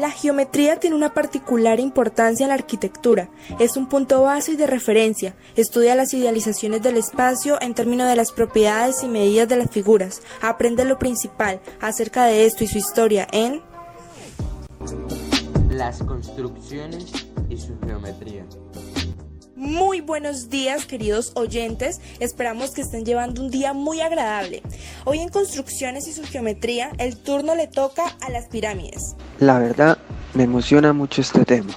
La geometría tiene una particular importancia en la arquitectura. Es un punto base y de referencia. Estudia las idealizaciones del espacio en términos de las propiedades y medidas de las figuras. Aprende lo principal acerca de esto y su historia en Las construcciones y su geometría. Muy buenos días queridos oyentes, esperamos que estén llevando un día muy agradable. Hoy en Construcciones y su geometría el turno le toca a las pirámides. La verdad, me emociona mucho este tema.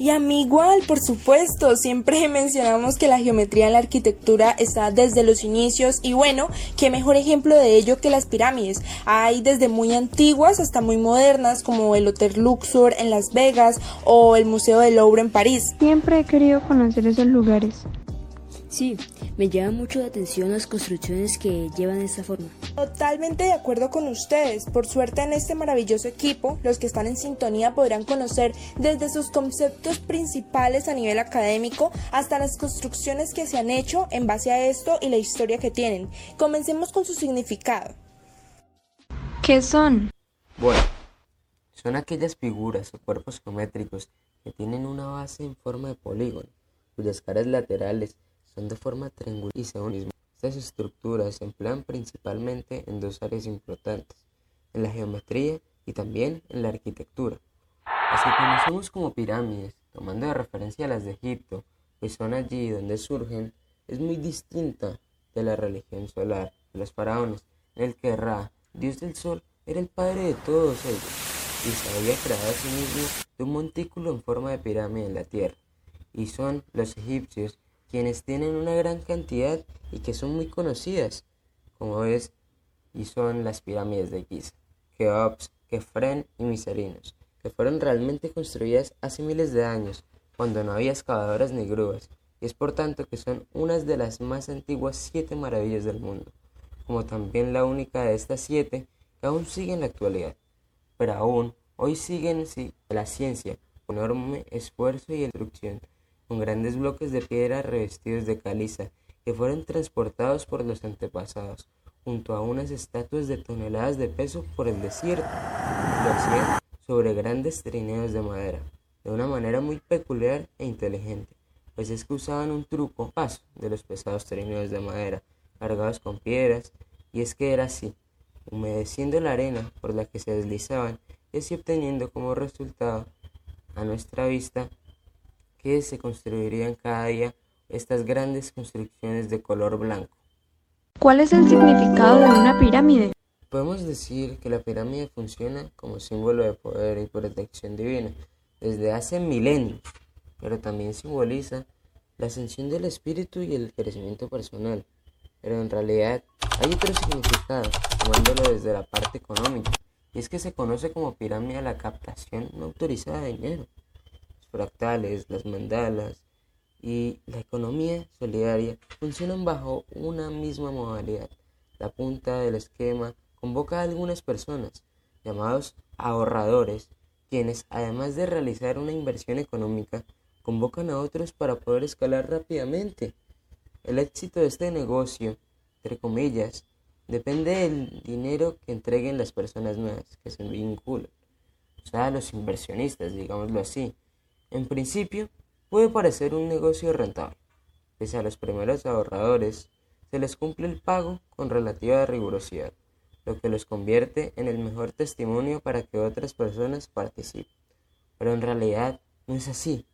Y a mí igual, por supuesto, siempre mencionamos que la geometría en la arquitectura está desde los inicios y bueno, qué mejor ejemplo de ello que las pirámides. Hay desde muy antiguas hasta muy modernas como el Hotel Luxor en Las Vegas o el Museo del Louvre en París. Siempre he querido conocer esos lugares. Sí, me llama mucho la atención las construcciones que llevan esta forma. Totalmente de acuerdo con ustedes. Por suerte en este maravilloso equipo, los que están en sintonía podrán conocer desde sus conceptos principales a nivel académico hasta las construcciones que se han hecho en base a esto y la historia que tienen. Comencemos con su significado. ¿Qué son? Bueno, son aquellas figuras o cuerpos geométricos que tienen una base en forma de polígono, cuyas caras laterales son de forma triangular y según mismo. Estas estructuras se emplean principalmente en dos áreas importantes, en la geometría y también en la arquitectura. Las que conocemos como pirámides, tomando de referencia a las de Egipto, pues son allí donde surgen, es muy distinta de la religión solar de los faraones, en el que Ra, dios del sol, era el padre de todos ellos, y se había creado a sí mismo de un montículo en forma de pirámide en la tierra. Y son los egipcios quienes tienen una gran cantidad y que son muy conocidas, como es y son las pirámides de Giza, Keops, Kefren y Miserinos, que fueron realmente construidas hace miles de años, cuando no había excavadoras ni grúas, y es por tanto que son unas de las más antiguas siete maravillas del mundo, como también la única de estas siete que aún sigue en la actualidad, pero aún hoy siguen la ciencia con enorme esfuerzo y instrucción con grandes bloques de piedra revestidos de caliza, que fueron transportados por los antepasados, junto a unas estatuas de toneladas de peso por el desierto. Lo hacían sobre grandes trineos de madera, de una manera muy peculiar e inteligente, pues es que usaban un truco paso de los pesados trineos de madera, cargados con piedras, y es que era así, humedeciendo la arena por la que se deslizaban y así obteniendo como resultado a nuestra vista que se construirían cada día estas grandes construcciones de color blanco. ¿Cuál es el significado de una pirámide? Podemos decir que la pirámide funciona como símbolo de poder y protección divina desde hace milenios, pero también simboliza la ascensión del espíritu y el crecimiento personal. Pero en realidad hay otro significado, tomándolo desde la parte económica, y es que se conoce como pirámide la captación no autorizada de dinero fractales, las mandalas y la economía solidaria funcionan bajo una misma modalidad. La punta del esquema convoca a algunas personas, llamados ahorradores, quienes, además de realizar una inversión económica, convocan a otros para poder escalar rápidamente. El éxito de este negocio, entre comillas, depende del dinero que entreguen las personas nuevas que se vinculan, o sea, los inversionistas, digámoslo así. En principio, puede parecer un negocio rentable. Pese a los primeros ahorradores, se les cumple el pago con relativa rigurosidad, lo que los convierte en el mejor testimonio para que otras personas participen. Pero en realidad no es así,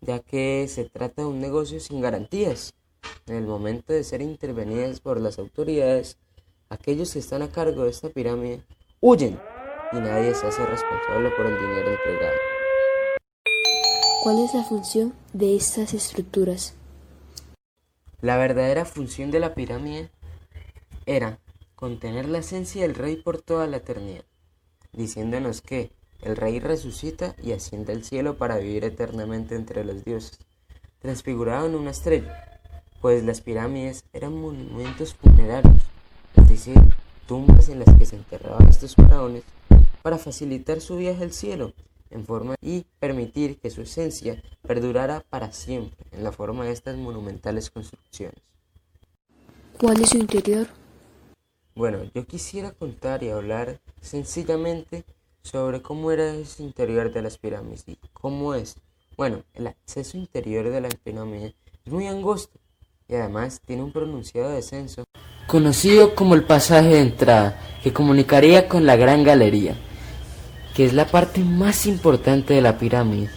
ya que se trata de un negocio sin garantías. En el momento de ser intervenidas por las autoridades, aquellos que están a cargo de esta pirámide huyen y nadie se hace responsable por el dinero entregado. ¿Cuál es la función de estas estructuras? La verdadera función de la pirámide era contener la esencia del rey por toda la eternidad, diciéndonos que el rey resucita y asciende al cielo para vivir eternamente entre los dioses, transfigurado en una estrella, pues las pirámides eran monumentos funerarios, es decir, tumbas en las que se enterraban estos faraones para facilitar su viaje al cielo en forma y permitir que su esencia perdurara para siempre en la forma de estas monumentales construcciones. ¿Cuál es su interior? Bueno, yo quisiera contar y hablar sencillamente sobre cómo era el interior de las pirámides y cómo es. Bueno, el acceso interior de la pirámide es muy angosto y además tiene un pronunciado descenso conocido como el pasaje de entrada que comunicaría con la gran galería, que es la parte más importante de la pirámide.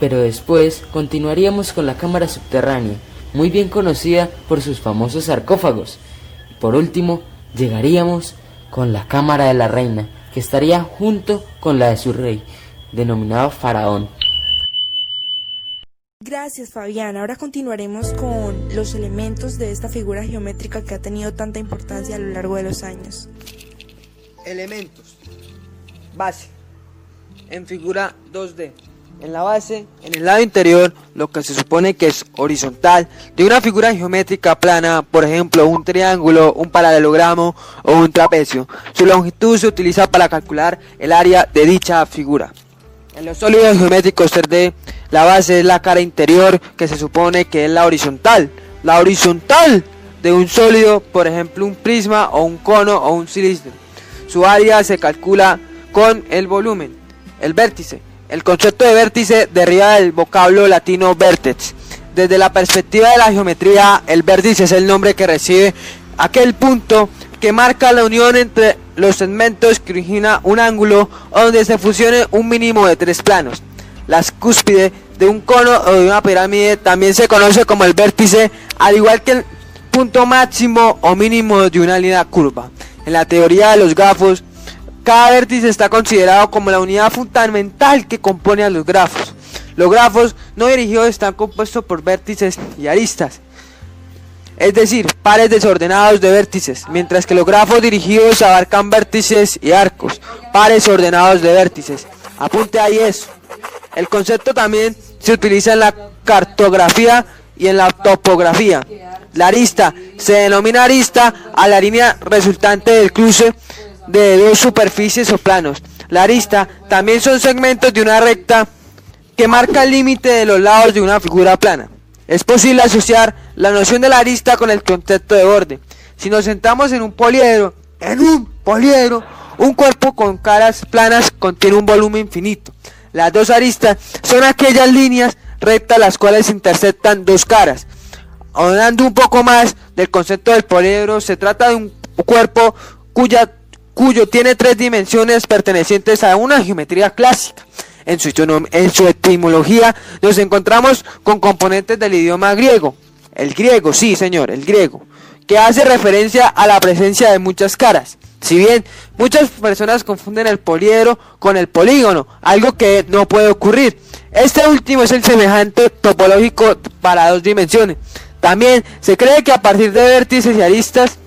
Pero después continuaríamos con la cámara subterránea, muy bien conocida por sus famosos sarcófagos. Y por último, llegaríamos con la cámara de la reina, que estaría junto con la de su rey, denominado faraón. Gracias Fabián. Ahora continuaremos con los elementos de esta figura geométrica que ha tenido tanta importancia a lo largo de los años. Elementos. Base. En figura 2D. En la base, en el lado interior, lo que se supone que es horizontal de una figura geométrica plana, por ejemplo, un triángulo, un paralelogramo o un trapecio. Su longitud se utiliza para calcular el área de dicha figura. En los sólidos geométricos 3D, la base es la cara interior que se supone que es la horizontal. La horizontal de un sólido, por ejemplo, un prisma o un cono o un cilindro. Su área se calcula con el volumen, el vértice el concepto de vértice deriva del vocablo latino vertex. Desde la perspectiva de la geometría, el vértice es el nombre que recibe aquel punto que marca la unión entre los segmentos que origina un ángulo donde se fusione un mínimo de tres planos. La cúspide de un cono o de una pirámide también se conoce como el vértice, al igual que el punto máximo o mínimo de una línea curva. En la teoría de los grafos, cada vértice está considerado como la unidad fundamental que compone a los grafos. Los grafos no dirigidos están compuestos por vértices y aristas, es decir, pares desordenados de vértices, mientras que los grafos dirigidos abarcan vértices y arcos, pares ordenados de vértices. Apunte ahí eso. El concepto también se utiliza en la cartografía y en la topografía. La arista se denomina arista a la línea resultante del cruce de dos superficies o planos. La arista también son segmentos de una recta que marca el límite de los lados de una figura plana. Es posible asociar la noción de la arista con el concepto de borde. Si nos sentamos en un poliedro, en un poliedro, un cuerpo con caras planas contiene un volumen infinito. Las dos aristas son aquellas líneas rectas las cuales intersectan dos caras. Hablando un poco más del concepto del poliedro, se trata de un cuerpo cuya cuyo tiene tres dimensiones pertenecientes a una geometría clásica. En su, etimología nos encontramos con componentes del idioma griego. El griego, sí señor, el griego, que hace referencia a la presencia de muchas caras. Si bien muchas personas confunden el poliedro con el polígono, algo que no puede ocurrir. Este último es el semejante topológico para dos dimensiones. También se cree que a partir de vértices y aristas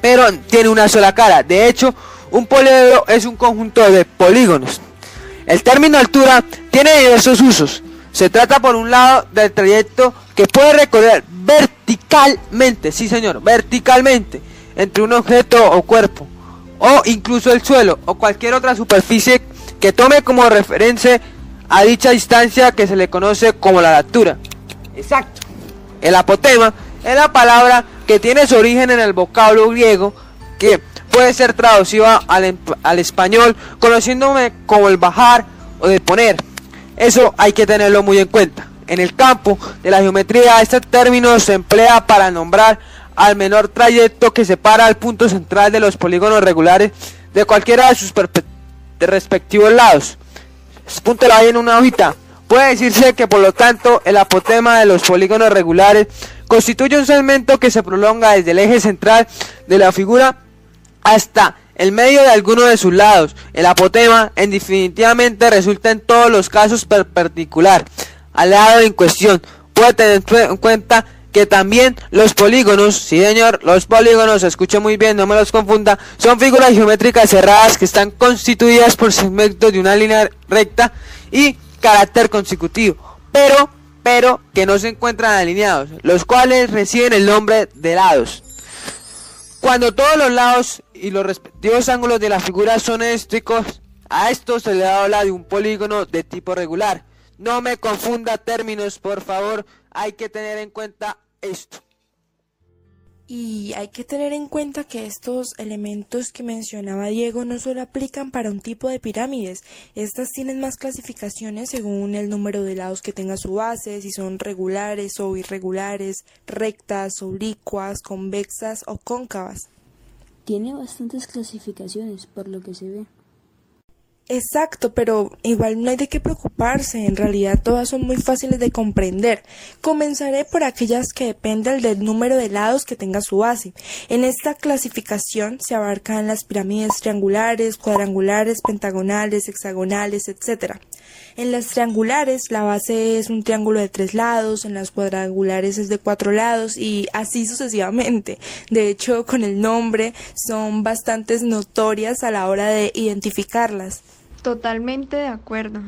pero tiene una sola cara. De hecho, un poliedro es un conjunto de polígonos. El término altura tiene diversos usos. Se trata por un lado del trayecto que puede recorrer verticalmente, sí señor, verticalmente, entre un objeto o cuerpo, o incluso el suelo, o cualquier otra superficie que tome como referencia a dicha distancia que se le conoce como la altura. Exacto. El apotema es la palabra que tiene su origen en el vocablo griego que puede ser traducido al, al español conociéndome como el bajar o de poner. Eso hay que tenerlo muy en cuenta. En el campo de la geometría este término se emplea para nombrar al menor trayecto que separa el punto central de los polígonos regulares de cualquiera de sus respectivos lados. Apúntelo ahí en una hojita. Puede decirse que por lo tanto el apotema de los polígonos regulares constituye un segmento que se prolonga desde el eje central de la figura hasta el medio de alguno de sus lados. El apotema en definitivamente resulta en todos los casos perpendicular al lado en cuestión. Puede tener en cuenta que también los polígonos, sí señor, los polígonos, escuche muy bien, no me los confunda, son figuras geométricas cerradas que están constituidas por segmentos de una línea recta y carácter consecutivo. Pero pero que no se encuentran alineados, los cuales reciben el nombre de lados. Cuando todos los lados y los respectivos ángulos de la figura son eléctricos, a esto se le habla de un polígono de tipo regular. No me confunda términos, por favor, hay que tener en cuenta esto. Y hay que tener en cuenta que estos elementos que mencionaba Diego no solo aplican para un tipo de pirámides, estas tienen más clasificaciones según el número de lados que tenga su base, si son regulares o irregulares, rectas, oblicuas, convexas o cóncavas. Tiene bastantes clasificaciones por lo que se ve. Exacto, pero igual no hay de qué preocuparse, en realidad todas son muy fáciles de comprender. Comenzaré por aquellas que dependen del número de lados que tenga su base. En esta clasificación se abarcan las pirámides triangulares, cuadrangulares, pentagonales, hexagonales, etc. En las triangulares la base es un triángulo de tres lados, en las cuadrangulares es de cuatro lados y así sucesivamente. De hecho, con el nombre son bastantes notorias a la hora de identificarlas. Totalmente de acuerdo.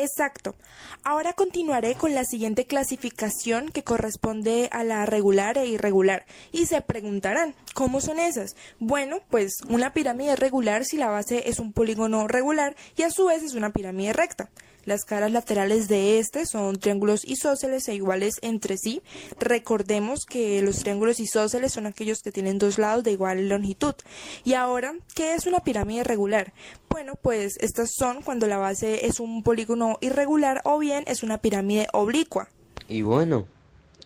Exacto. Ahora continuaré con la siguiente clasificación que corresponde a la regular e irregular. Y se preguntarán, ¿cómo son esas? Bueno, pues una pirámide regular si la base es un polígono regular y a su vez es una pirámide recta. Las caras laterales de este son triángulos isósceles e iguales entre sí. Recordemos que los triángulos isósceles son aquellos que tienen dos lados de igual longitud. Y ahora, ¿qué es una pirámide regular? Bueno, pues estas son cuando la base es un polígono irregular o bien es una pirámide oblicua. Y bueno,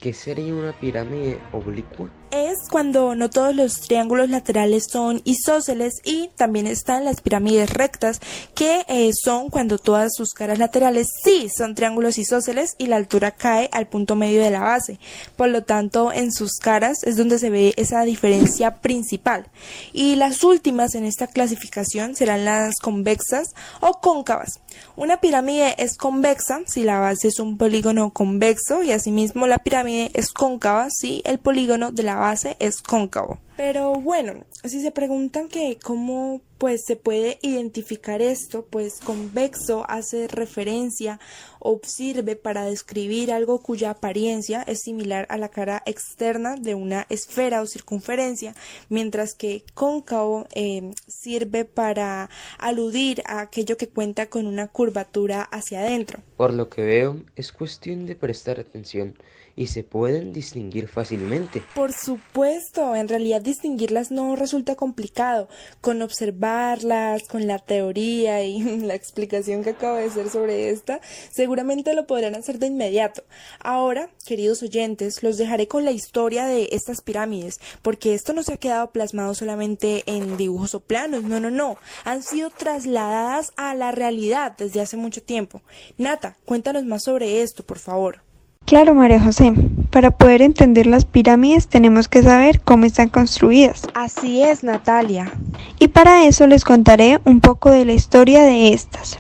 ¿qué sería una pirámide oblicua? es cuando no todos los triángulos laterales son isósceles y también están las pirámides rectas que eh, son cuando todas sus caras laterales sí son triángulos isósceles y la altura cae al punto medio de la base. Por lo tanto, en sus caras es donde se ve esa diferencia principal. Y las últimas en esta clasificación serán las convexas o cóncavas. Una pirámide es convexa si la base es un polígono convexo y asimismo la pirámide es cóncava si el polígono de la base es cóncavo. Pero bueno, si se preguntan que cómo pues se puede identificar esto, pues convexo hace referencia o sirve para describir algo cuya apariencia es similar a la cara externa de una esfera o circunferencia, mientras que cóncavo eh, sirve para aludir a aquello que cuenta con una curvatura hacia adentro. Por lo que veo, es cuestión de prestar atención y se pueden distinguir fácilmente. Por supuesto, en realidad distinguirlas no resulta complicado. Con observarlas, con la teoría y la explicación que acabo de hacer sobre esta, seguramente lo podrán hacer de inmediato. Ahora, queridos oyentes, los dejaré con la historia de estas pirámides, porque esto no se ha quedado plasmado solamente en dibujos o planos, no, no, no, han sido trasladadas a la realidad desde hace mucho tiempo. Nata, cuéntanos más sobre esto, por favor. Claro, María José. Para poder entender las pirámides tenemos que saber cómo están construidas. Así es, Natalia. Y para eso les contaré un poco de la historia de estas.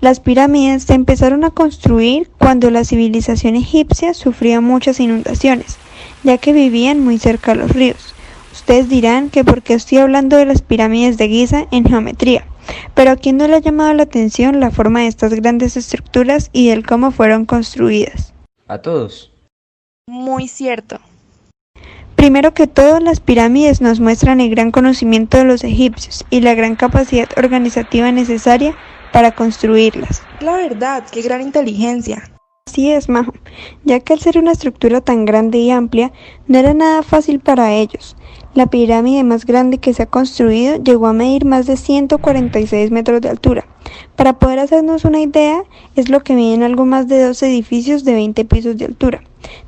Las pirámides se empezaron a construir cuando la civilización egipcia sufría muchas inundaciones, ya que vivían muy cerca de los ríos. Ustedes dirán que porque estoy hablando de las pirámides de Giza en geometría, pero a quién no le ha llamado la atención la forma de estas grandes estructuras y el cómo fueron construidas. A todos. Muy cierto. Primero que todo, las pirámides nos muestran el gran conocimiento de los egipcios y la gran capacidad organizativa necesaria para construirlas. La verdad, qué gran inteligencia. Así es, Majo, ya que al ser una estructura tan grande y amplia, no era nada fácil para ellos. La pirámide más grande que se ha construido llegó a medir más de 146 metros de altura. Para poder hacernos una idea, es lo que miden algo más de dos edificios de 20 pisos de altura.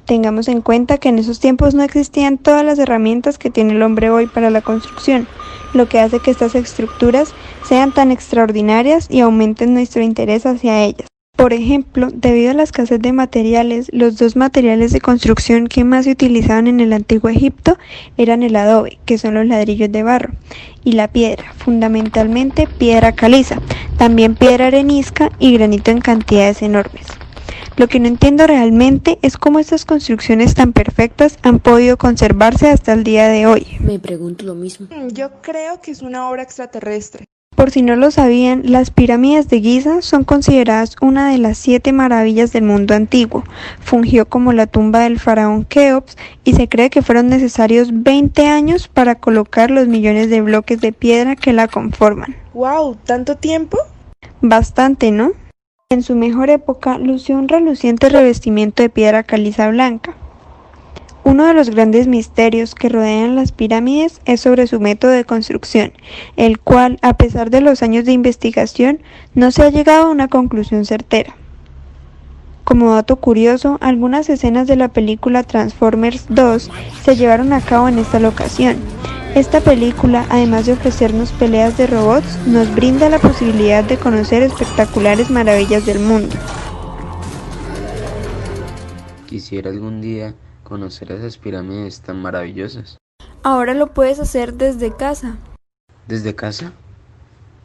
Tengamos en cuenta que en esos tiempos no existían todas las herramientas que tiene el hombre hoy para la construcción, lo que hace que estas estructuras sean tan extraordinarias y aumenten nuestro interés hacia ellas. Por ejemplo, debido a la escasez de materiales, los dos materiales de construcción que más se utilizaban en el antiguo Egipto eran el adobe, que son los ladrillos de barro, y la piedra, fundamentalmente piedra caliza, también piedra arenisca y granito en cantidades enormes. Lo que no entiendo realmente es cómo estas construcciones tan perfectas han podido conservarse hasta el día de hoy. Me pregunto lo mismo. Yo creo que es una obra extraterrestre. Por si no lo sabían, las pirámides de Giza son consideradas una de las siete maravillas del mundo antiguo. Fungió como la tumba del faraón Keops y se cree que fueron necesarios 20 años para colocar los millones de bloques de piedra que la conforman. ¡Wow! ¿Tanto tiempo? Bastante, ¿no? En su mejor época lució un reluciente revestimiento de piedra caliza blanca. Uno de los grandes misterios que rodean las pirámides es sobre su método de construcción, el cual, a pesar de los años de investigación, no se ha llegado a una conclusión certera. Como dato curioso, algunas escenas de la película Transformers 2 se llevaron a cabo en esta locación. Esta película, además de ofrecernos peleas de robots, nos brinda la posibilidad de conocer espectaculares maravillas del mundo. Quisiera algún día conocer esas pirámides tan maravillosas. Ahora lo puedes hacer desde casa. ¿Desde casa?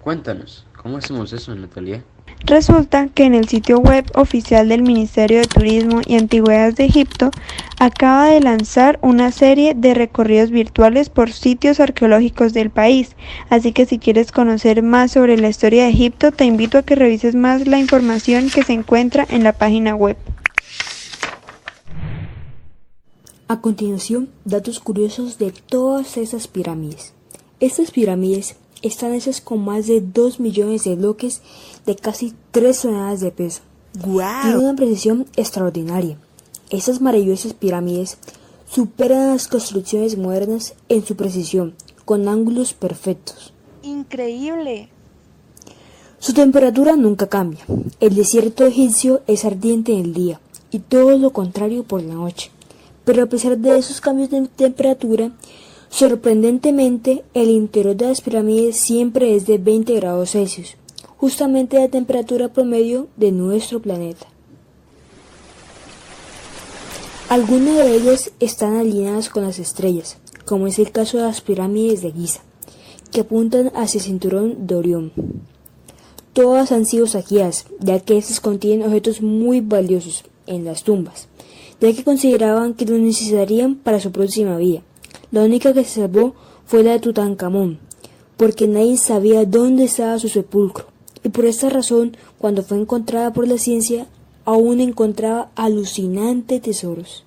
Cuéntanos, ¿cómo hacemos eso, Natalia? Resulta que en el sitio web oficial del Ministerio de Turismo y Antigüedades de Egipto acaba de lanzar una serie de recorridos virtuales por sitios arqueológicos del país. Así que si quieres conocer más sobre la historia de Egipto, te invito a que revises más la información que se encuentra en la página web. A continuación, datos curiosos de todas esas pirámides. Estas pirámides están hechas con más de 2 millones de bloques de casi 3 toneladas de peso. Tienen una precisión extraordinaria. Estas maravillosas pirámides superan las construcciones modernas en su precisión, con ángulos perfectos. Increíble. Su temperatura nunca cambia. El desierto egipcio es ardiente en el día y todo lo contrario por la noche. Pero a pesar de esos cambios de temperatura, Sorprendentemente, el interior de las pirámides siempre es de 20 grados Celsius, justamente la temperatura promedio de nuestro planeta. Algunas de ellas están alineadas con las estrellas, como es el caso de las pirámides de Giza, que apuntan hacia el cinturón de Orión. Todas han sido saqueadas, ya que estas contienen objetos muy valiosos en las tumbas, ya que consideraban que los necesitarían para su próxima vida. La única que se salvó fue la de Tutankamón, porque nadie sabía dónde estaba su sepulcro, y por esta razón, cuando fue encontrada por la ciencia, aún encontraba alucinantes tesoros.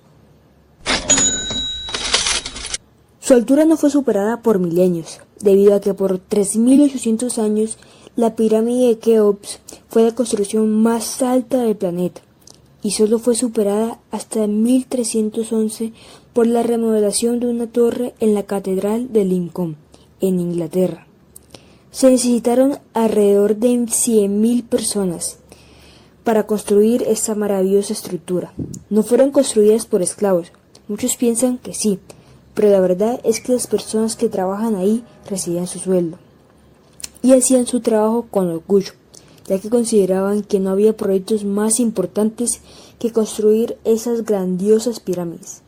Su altura no fue superada por milenios, debido a que por 3.800 años la pirámide de Keops fue la construcción más alta del planeta y solo fue superada hasta 1311 por la remodelación de una torre en la Catedral de Lincoln, en Inglaterra. Se necesitaron alrededor de 100.000 personas para construir esta maravillosa estructura. No fueron construidas por esclavos. Muchos piensan que sí, pero la verdad es que las personas que trabajan ahí recibían su sueldo y hacían su trabajo con orgullo, ya que consideraban que no había proyectos más importantes que construir esas grandiosas pirámides.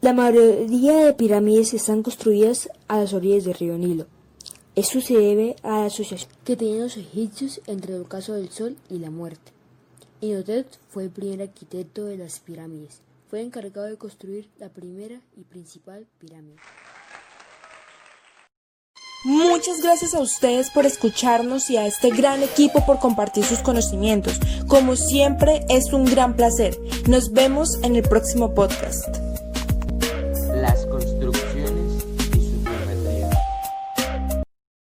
La mayoría de pirámides están construidas a las orillas del río Nilo. Esto se debe a la asociación que tenían los egipcios entre el ocaso del sol y la muerte. Inhotep fue el primer arquitecto de las pirámides. Fue encargado de construir la primera y principal pirámide. Muchas gracias a ustedes por escucharnos y a este gran equipo por compartir sus conocimientos. Como siempre, es un gran placer. Nos vemos en el próximo podcast.